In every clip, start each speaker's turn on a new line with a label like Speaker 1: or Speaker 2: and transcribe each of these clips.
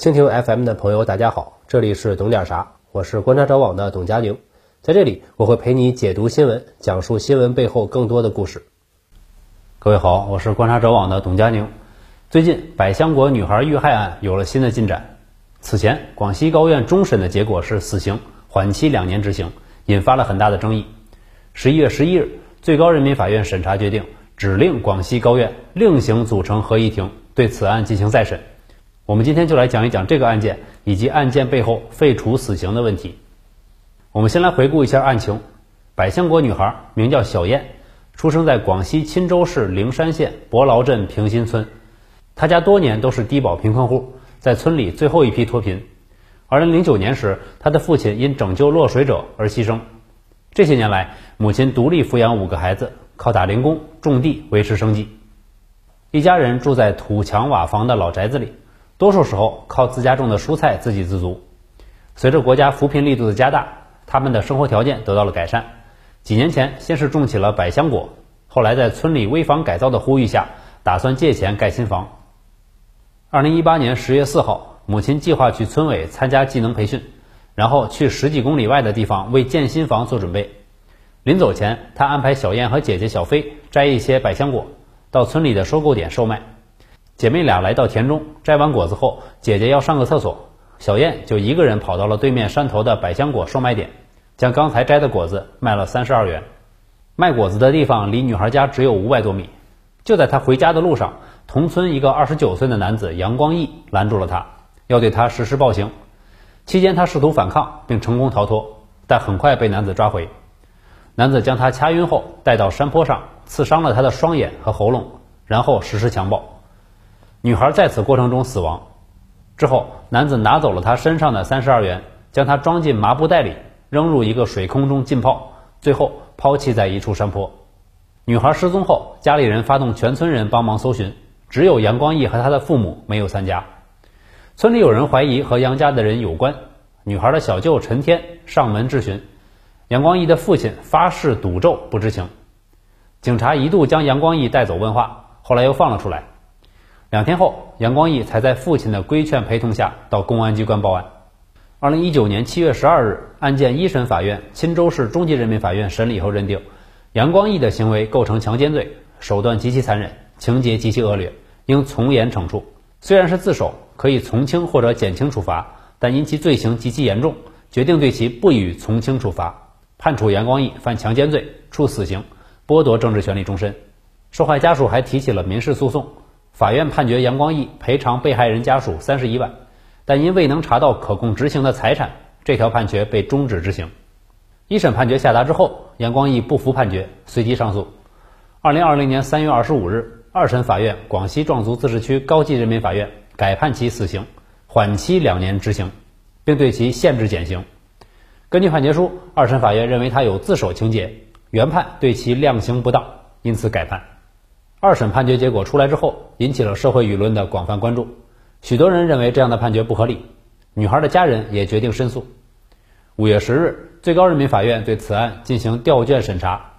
Speaker 1: 蜻蜓 FM 的朋友，大家好，这里是懂点啥，我是观察者网的董佳宁，在这里我会陪你解读新闻，讲述新闻背后更多的故事。
Speaker 2: 各位好，我是观察者网的董佳宁。最近百香果女孩遇害案有了新的进展，此前广西高院终审的结果是死刑，缓期两年执行，引发了很大的争议。十一月十一日，最高人民法院审查决定，指令广西高院另行组成合议庭，对此案进行再审。我们今天就来讲一讲这个案件以及案件背后废除死刑的问题。我们先来回顾一下案情：百香果女孩名叫小燕，出生在广西钦州市灵山县伯劳镇平新村。她家多年都是低保贫困户，在村里最后一批脱贫。二零零九年时，她的父亲因拯救落水者而牺牲。这些年来，母亲独立抚养五个孩子，靠打零工、种地维持生计。一家人住在土墙瓦房的老宅子里。多数时候靠自家种的蔬菜自给自足。随着国家扶贫力度的加大，他们的生活条件得到了改善。几年前，先是种起了百香果，后来在村里危房改造的呼吁下，打算借钱盖新房。二零一八年十月四号，母亲计划去村委参加技能培训，然后去十几公里外的地方为建新房做准备。临走前，他安排小燕和姐姐小飞摘一些百香果，到村里的收购点售卖。姐妹俩来到田中，摘完果子后，姐姐要上个厕所，小燕就一个人跑到了对面山头的百香果售卖点，将刚才摘的果子卖了三十二元。卖果子的地方离女孩家只有五百多米，就在她回家的路上，同村一个二十九岁的男子杨光义拦住了她，要对她实施暴行。期间，她试图反抗并成功逃脱，但很快被男子抓回。男子将她掐晕后带到山坡上，刺伤了她的双眼和喉咙，然后实施强暴。女孩在此过程中死亡之后，男子拿走了她身上的三十二元，将她装进麻布袋里，扔入一个水坑中浸泡，最后抛弃在一处山坡。女孩失踪后，家里人发动全村人帮忙搜寻，只有杨光义和他的父母没有参加。村里有人怀疑和杨家的人有关，女孩的小舅陈天上门质询，杨光义的父亲发誓赌咒不知情。警察一度将杨光义带走问话，后来又放了出来。两天后，杨光义才在父亲的规劝陪同下到公安机关报案。二零一九年七月十二日，案件一审法院钦州市中级人民法院审理后认定，杨光义的行为构成强奸罪，手段极其残忍，情节极其恶劣，应从严惩处。虽然是自首，可以从轻或者减轻处罚，但因其罪行极其严重，决定对其不予从轻处罚，判处杨光义犯强奸罪，处死刑，剥夺政治权利终身。受害家属还提起了民事诉讼。法院判决杨光义赔偿被害人家属三十一万，但因未能查到可供执行的财产，这条判决被终止执行。一审判决下达之后，杨光义不服判决，随即上诉。二零二零年三月二十五日，二审法院广西壮族自治区高级人民法院改判其死刑，缓期两年执行，并对其限制减刑。根据判决书，二审法院认为他有自首情节，原判对其量刑不当，因此改判。二审判决结果出来之后，引起了社会舆论的广泛关注。许多人认为这样的判决不合理，女孩的家人也决定申诉。五月十日，最高人民法院对此案进行调卷审查。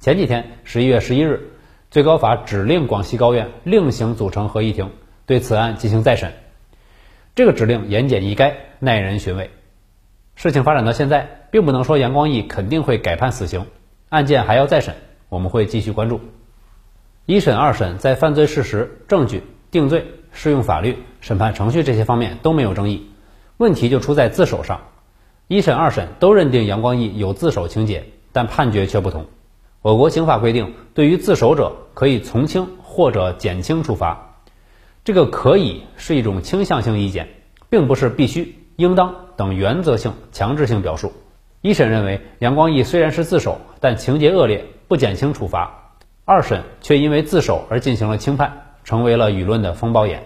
Speaker 2: 前几天，十一月十一日，最高法指令广西高院另行组成合议庭，对此案进行再审。这个指令言简意赅，耐人寻味。事情发展到现在，并不能说杨光义肯定会改判死刑，案件还要再审，我们会继续关注。一审、二审在犯罪事实、证据、定罪、适用法律、审判程序这些方面都没有争议，问题就出在自首上。一审、二审都认定杨光义有自首情节，但判决却不同。我国刑法规定，对于自首者可以从轻或者减轻处罚。这个“可以”是一种倾向性意见，并不是必须、应当等原则性、强制性表述。一审认为杨光义虽然是自首，但情节恶劣，不减轻处罚。二审却因为自首而进行了轻判，成为了舆论的风暴眼。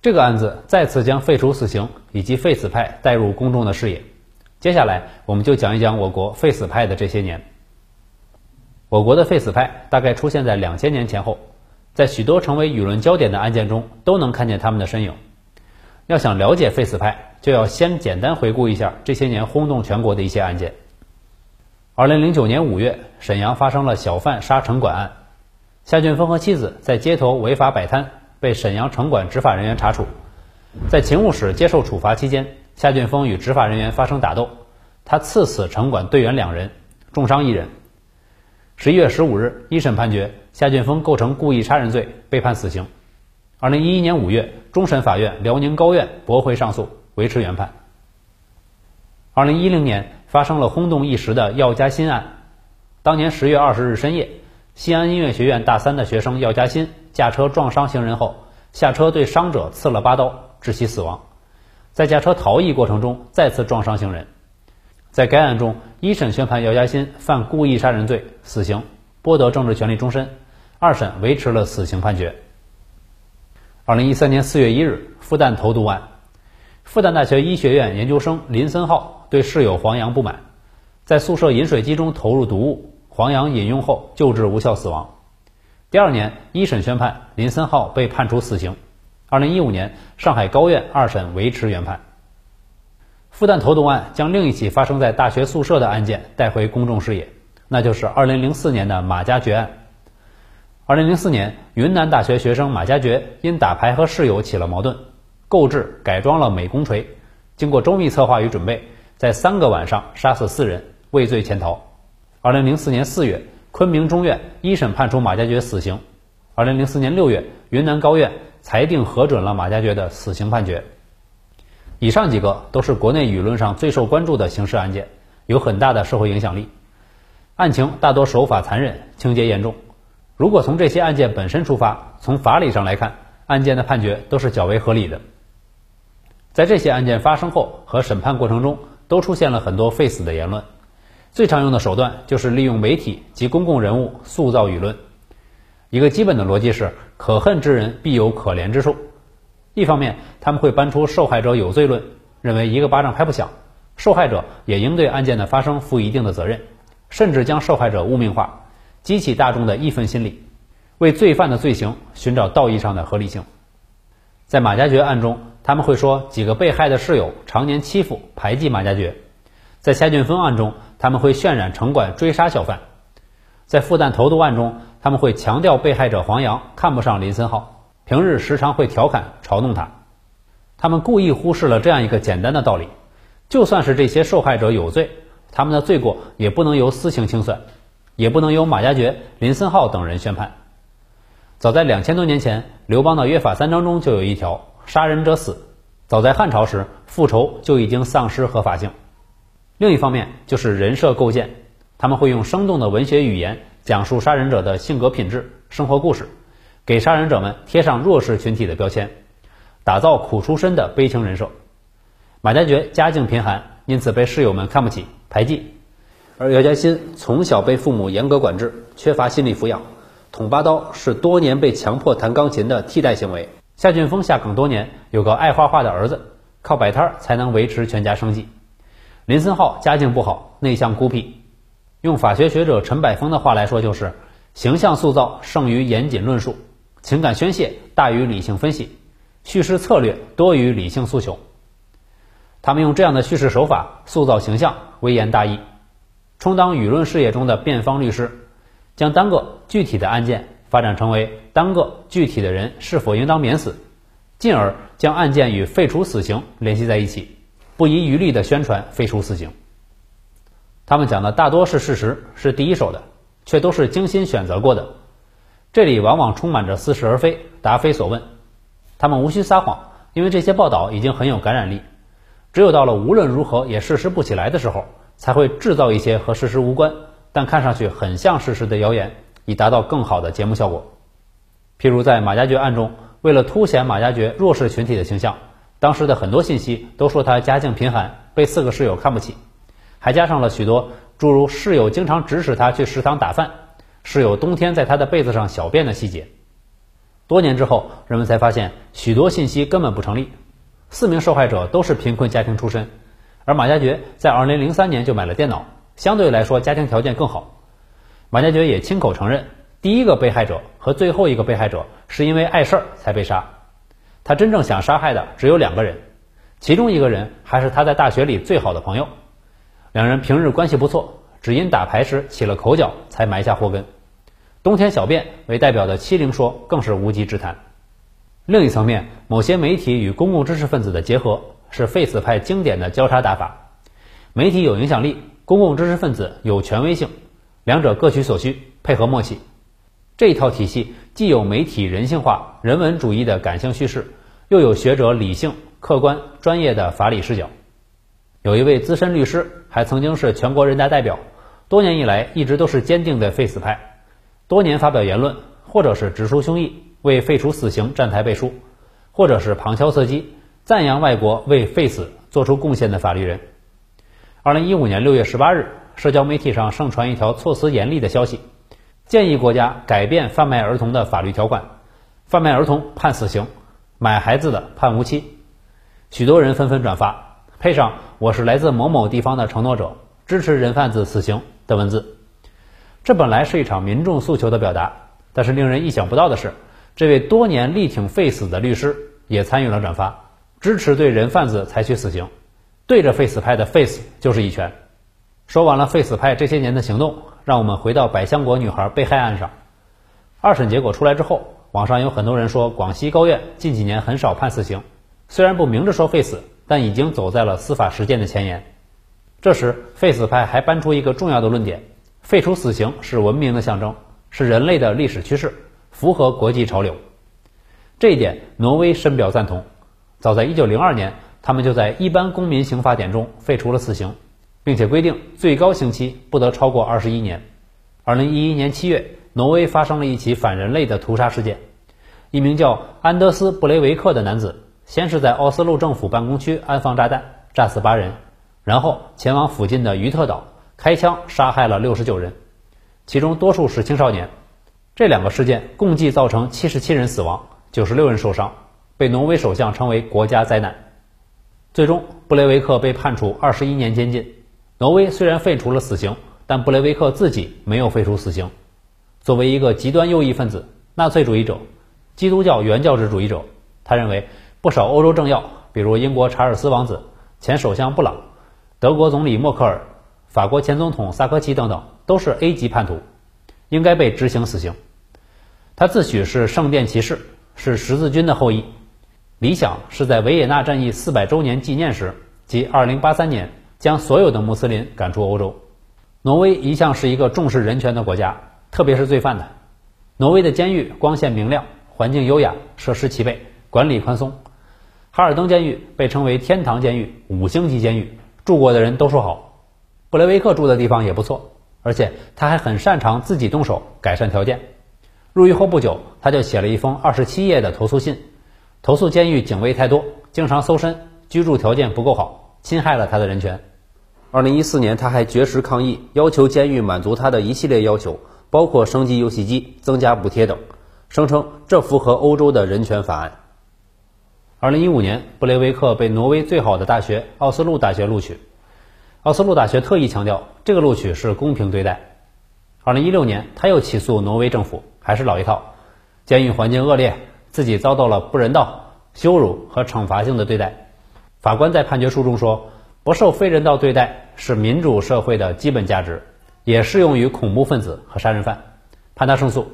Speaker 2: 这个案子再次将废除死刑以及废死派带入公众的视野。接下来，我们就讲一讲我国废死派的这些年。我国的废死派大概出现在两千年前后，在许多成为舆论焦点的案件中都能看见他们的身影。要想了解废死派，就要先简单回顾一下这些年轰动全国的一些案件。二零零九年五月，沈阳发生了小贩杀城管案，夏俊峰和妻子在街头违法摆摊，被沈阳城管执法人员查处。在勤务室接受处罚期间，夏俊峰与执法人员发生打斗，他刺死城管队员两人，重伤一人。十一月十五日，一审判决夏俊峰构成故意杀人罪，被判死刑。二零一一年五月，终审法院辽宁高院驳回上诉，维持原判。二零一零年发生了轰动一时的药家鑫案。当年十月二十日深夜，西安音乐学院大三的学生药家鑫驾车撞伤行人后，下车对伤者刺了八刀，致其死亡。在驾车逃逸过程中再次撞伤行人。在该案中，一审宣判药家鑫犯故意杀人罪，死刑，剥夺政治权利终身；二审维持了死刑判决。二零一三年四月一日，复旦投毒案，复旦大学医学院研究生林森浩。对室友黄洋不满，在宿舍饮水机中投入毒物，黄洋饮用后救治无效死亡。第二年一审宣判，林森浩被判处死刑。二零一五年上海高院二审维持原判。复旦投毒案将另一起发生在大学宿舍的案件带回公众视野，那就是二零零四年的马家爵案。二零零四年，云南大学学生马家爵因打牌和室友起了矛盾，购置改装了美工锤，经过周密策划与准备。在三个晚上杀死四人，畏罪潜逃。二零零四年四月，昆明中院一审判处马家爵死刑。二零零四年六月，云南高院裁定核准了马家爵的死刑判决。以上几个都是国内舆论上最受关注的刑事案件，有很大的社会影响力。案情大多手法残忍，情节严重。如果从这些案件本身出发，从法理上来看，案件的判决都是较为合理的。在这些案件发生后和审判过程中，都出现了很多废死的言论，最常用的手段就是利用媒体及公共人物塑造舆论。一个基本的逻辑是：可恨之人必有可怜之处。一方面，他们会搬出受害者有罪论，认为一个巴掌拍不响，受害者也应对案件的发生负一定的责任，甚至将受害者污名化，激起大众的义愤心理，为罪犯的罪行寻找道义上的合理性。在马加爵案中。他们会说几个被害的室友常年欺负排挤马家爵，在夏俊峰案中，他们会渲染城管追杀小贩；在复旦投毒案中，他们会强调被害者黄洋看不上林森浩，平日时常会调侃嘲弄他。他们故意忽视了这样一个简单的道理：就算是这些受害者有罪，他们的罪过也不能由私刑清算，也不能由马家爵、林森浩等人宣判。早在两千多年前，刘邦的约法三章中就有一条。杀人者死。早在汉朝时，复仇就已经丧失合法性。另一方面，就是人设构建，他们会用生动的文学语言讲述杀人者的性格品质、生活故事，给杀人者们贴上弱势群体的标签，打造苦出身的悲情人设。马家爵家境贫寒，因此被室友们看不起、排挤；而姚家鑫从小被父母严格管制，缺乏心理抚养，捅八刀是多年被强迫弹钢琴的替代行为。夏俊峰下岗多年，有个爱画画的儿子，靠摆摊才能维持全家生计。林森浩家境不好，内向孤僻，用法学学者陈百峰的话来说，就是形象塑造胜于严谨论述，情感宣泄大于理性分析，叙事策略多于理性诉求。他们用这样的叙事手法塑造形象，微言大义，充当舆论事业中的辩方律师，将单个具体的案件。发展成为单个具体的人是否应当免死，进而将案件与废除死刑联系在一起，不遗余力的宣传废除死刑。他们讲的大多是事实，是第一手的，却都是精心选择过的。这里往往充满着似是而非、答非所问。他们无需撒谎，因为这些报道已经很有感染力。只有到了无论如何也事实不起来的时候，才会制造一些和事实无关但看上去很像事实的谣言。以达到更好的节目效果。譬如在马加爵案中，为了凸显马加爵弱势群体的形象，当时的很多信息都说他家境贫寒，被四个室友看不起，还加上了许多诸如室友经常指使他去食堂打饭，室友冬天在他的被子上小便的细节。多年之后，人们才发现许多信息根本不成立。四名受害者都是贫困家庭出身，而马加爵在2003年就买了电脑，相对来说家庭条件更好。马加爵也亲口承认，第一个被害者和最后一个被害者是因为碍事儿才被杀。他真正想杀害的只有两个人，其中一个人还是他在大学里最好的朋友。两人平日关系不错，只因打牌时起了口角才埋下祸根。冬天小便为代表的欺凌说更是无稽之谈。另一层面，某些媒体与公共知识分子的结合是废死派经典的交叉打法。媒体有影响力，公共知识分子有权威性，两者各取所需，配合默契。这一套体系既有媒体人性化、人文主义的感性叙事，又有学者理性、客观、专业的法理视角。有一位资深律师，还曾经是全国人大代表，多年以来一直都是坚定的废死派，多年发表言论，或者是直抒胸臆。为废除死刑站台背书，或者是旁敲侧击赞扬外国为废死做出贡献的法律人。二零一五年六月十八日，社交媒体上盛传一条措辞严厉的消息，建议国家改变贩卖儿童的法律条款，贩卖儿童判死刑，买孩子的判无期。许多人纷纷转发，配上“我是来自某某地方的承诺者，支持人贩子死刑”的文字。这本来是一场民众诉求的表达，但是令人意想不到的是。这位多年力挺废死的律师也参与了转发，支持对人贩子采取死刑，对着废死派的废死就是一拳。说完了废死派这些年的行动，让我们回到百香果女孩被害案上。二审结果出来之后，网上有很多人说广西高院近几年很少判死刑，虽然不明着说废死，但已经走在了司法实践的前沿。这时废死派还搬出一个重要的论点：废除死刑是文明的象征，是人类的历史趋势。符合国际潮流，这一点挪威深表赞同。早在1902年，他们就在一般公民刑法典中废除了死刑，并且规定最高刑期不得超过二十一年。2011年7月，挪威发生了一起反人类的屠杀事件。一名叫安德斯·布雷维克的男子，先是在奥斯陆政府办公区安放炸弹，炸死八人，然后前往附近的于特岛，开枪杀害了六十九人，其中多数是青少年。这两个事件共计造成七十七人死亡，九十六人受伤，被挪威首相称为国家灾难。最终，布雷维克被判处二十一年监禁。挪威虽然废除了死刑，但布雷维克自己没有废除死刑。作为一个极端右翼分子、纳粹主义者、基督教原教旨主义者，他认为不少欧洲政要，比如英国查尔斯王子、前首相布朗、德国总理默克尔、法国前总统萨科齐等等，都是 A 级叛徒，应该被执行死刑。他自诩是圣殿骑士，是十字军的后裔，理想是在维也纳战役四百周年纪念时，即二零八三年，将所有的穆斯林赶出欧洲。挪威一向是一个重视人权的国家，特别是罪犯的。挪威的监狱光线明亮，环境优雅，设施齐备，管理宽松。哈尔登监狱被称为天堂监狱、五星级监狱，住过的人都说好。布雷维克住的地方也不错，而且他还很擅长自己动手改善条件。入狱后不久，他就写了一封二十七页的投诉信，投诉监狱警卫太多，经常搜身，居住条件不够好，侵害了他的人权。二零一四年，他还绝食抗议，要求监狱满足他的一系列要求，包括升级游戏机、增加补贴等，声称这符合欧洲的人权法案。二零一五年，布雷维克被挪威最好的大学奥斯陆大学录取，奥斯陆大学特意强调这个录取是公平对待。二零一六年，他又起诉挪威政府。还是老一套，监狱环境恶劣，自己遭到了不人道、羞辱和惩罚性的对待。法官在判决书中说：“不受非人道对待是民主社会的基本价值，也适用于恐怖分子和杀人犯。”判他胜诉。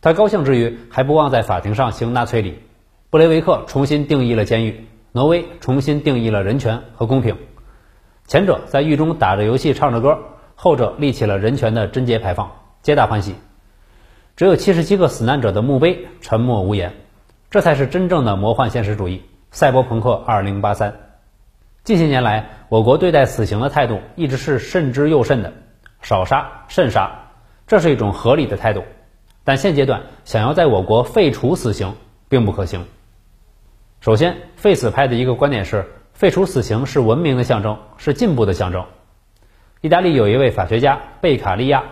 Speaker 2: 他高兴之余，还不忘在法庭上行纳粹礼。布雷维克重新定义了监狱，挪威重新定义了人权和公平。前者在狱中打着游戏唱着歌，后者立起了人权的贞节牌坊，皆大欢喜。只有七十七个死难者的墓碑沉默无言，这才是真正的魔幻现实主义。赛博朋克二零八三。近些年来，我国对待死刑的态度一直是慎之又慎的，少杀慎杀，这是一种合理的态度。但现阶段想要在我国废除死刑并不可行。首先，废死派的一个观点是，废除死刑是文明的象征，是进步的象征。意大利有一位法学家贝卡利亚。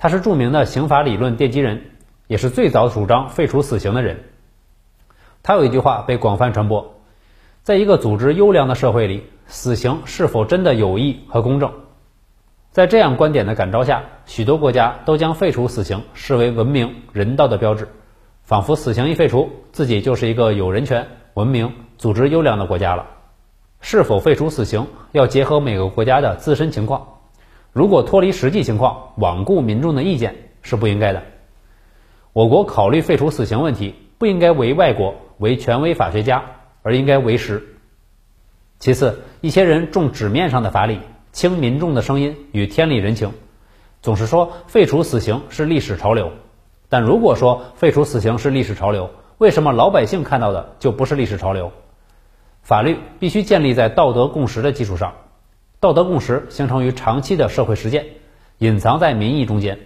Speaker 2: 他是著名的刑法理论奠基人，也是最早主张废除死刑的人。他有一句话被广泛传播：在一个组织优良的社会里，死刑是否真的有益和公正？在这样观点的感召下，许多国家都将废除死刑视为文明人道的标志，仿佛死刑一废除，自己就是一个有人权、文明、组织优良的国家了。是否废除死刑，要结合每个国家的自身情况。如果脱离实际情况，罔顾民众的意见是不应该的。我国考虑废除死刑问题，不应该为外国为权威法学家，而应该为实。其次，一些人重纸面上的法理，听民众的声音与天理人情，总是说废除死刑是历史潮流。但如果说废除死刑是历史潮流，为什么老百姓看到的就不是历史潮流？法律必须建立在道德共识的基础上，道德共识形成于长期的社会实践，隐藏在民意中间。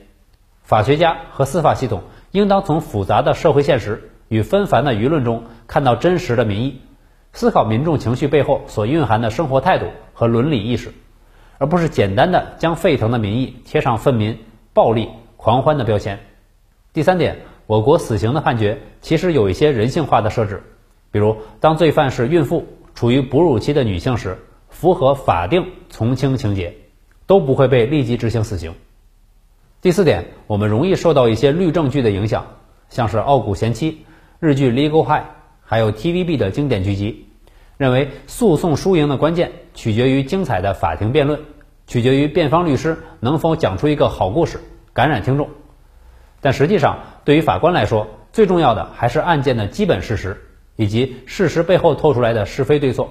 Speaker 2: 法学家和司法系统应当从复杂的社会现实与纷繁的舆论中看到真实的民意，思考民众情绪背后所蕴含的生活态度和伦理意识，而不是简单的将沸腾的民意贴上愤民、暴力、狂欢的标签。第三点，我国死刑的判决其实有一些人性化的设置，比如当罪犯是孕妇、处于哺乳期的女性时，符合法定从轻情节，都不会被立即执行死刑。第四点，我们容易受到一些律政剧的影响，像是《傲骨贤妻》、日剧《Legal High》，还有 TVB 的经典剧集，认为诉讼输赢的关键取决于精彩的法庭辩论，取决于辩方律师能否讲出一个好故事，感染听众。但实际上，对于法官来说，最重要的还是案件的基本事实以及事实背后透出来的是非对错。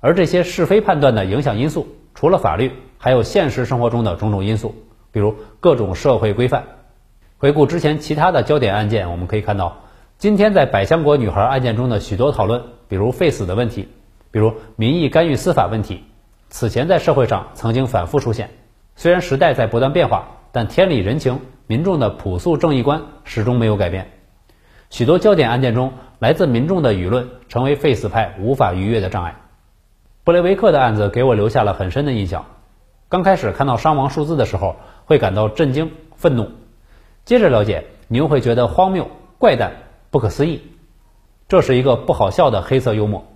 Speaker 2: 而这些是非判断的影响因素，除了法律，还有现实生活中的种种因素。比如各种社会规范。回顾之前其他的焦点案件，我们可以看到，今天在百香果女孩案件中的许多讨论，比如废死的问题，比如民意干预司法问题，此前在社会上曾经反复出现。虽然时代在不断变化，但天理人情、民众的朴素正义观始终没有改变。许多焦点案件中，来自民众的舆论成为废死派无法逾越的障碍。布雷维克的案子给我留下了很深的印象。刚开始看到伤亡数字的时候。会感到震惊、愤怒，接着了解，你又会觉得荒谬、怪诞、不可思议。这是一个不好笑的黑色幽默。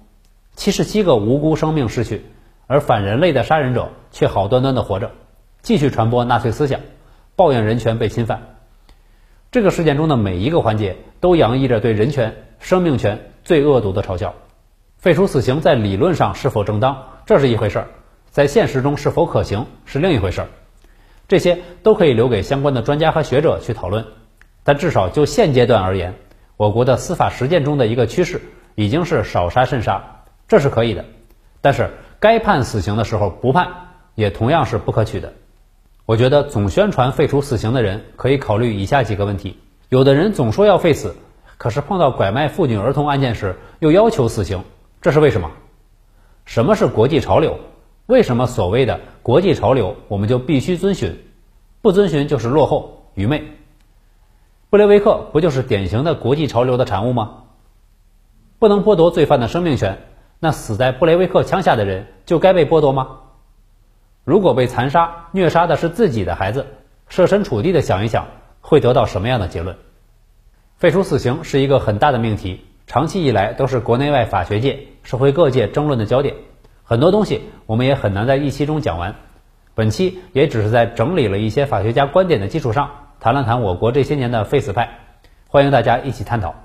Speaker 2: 七十七个无辜生命逝去，而反人类的杀人者却好端端的活着，继续传播纳粹思想，抱怨人权被侵犯。这个事件中的每一个环节都洋溢着对人权、生命权最恶毒的嘲笑。废除死刑在理论上是否正当，这是一回事儿；在现实中是否可行，是另一回事儿。这些都可以留给相关的专家和学者去讨论，但至少就现阶段而言，我国的司法实践中的一个趋势已经是少杀慎杀，这是可以的。但是该判死刑的时候不判，也同样是不可取的。我觉得总宣传废除死刑的人可以考虑以下几个问题：有的人总说要废死，可是碰到拐卖妇女儿童案件时又要求死刑，这是为什么？什么是国际潮流？为什么所谓的国际潮流我们就必须遵循，不遵循就是落后愚昧？布雷维克不就是典型的国际潮流的产物吗？不能剥夺罪犯的生命权，那死在布雷维克枪下的人就该被剥夺吗？如果被残杀、虐杀的是自己的孩子，设身处地的想一想，会得到什么样的结论？废除死刑是一个很大的命题，长期以来都是国内外法学界、社会各界争论的焦点。很多东西我们也很难在一期中讲完，本期也只是在整理了一些法学家观点的基础上，谈了谈我国这些年的废死派，欢迎大家一起探讨。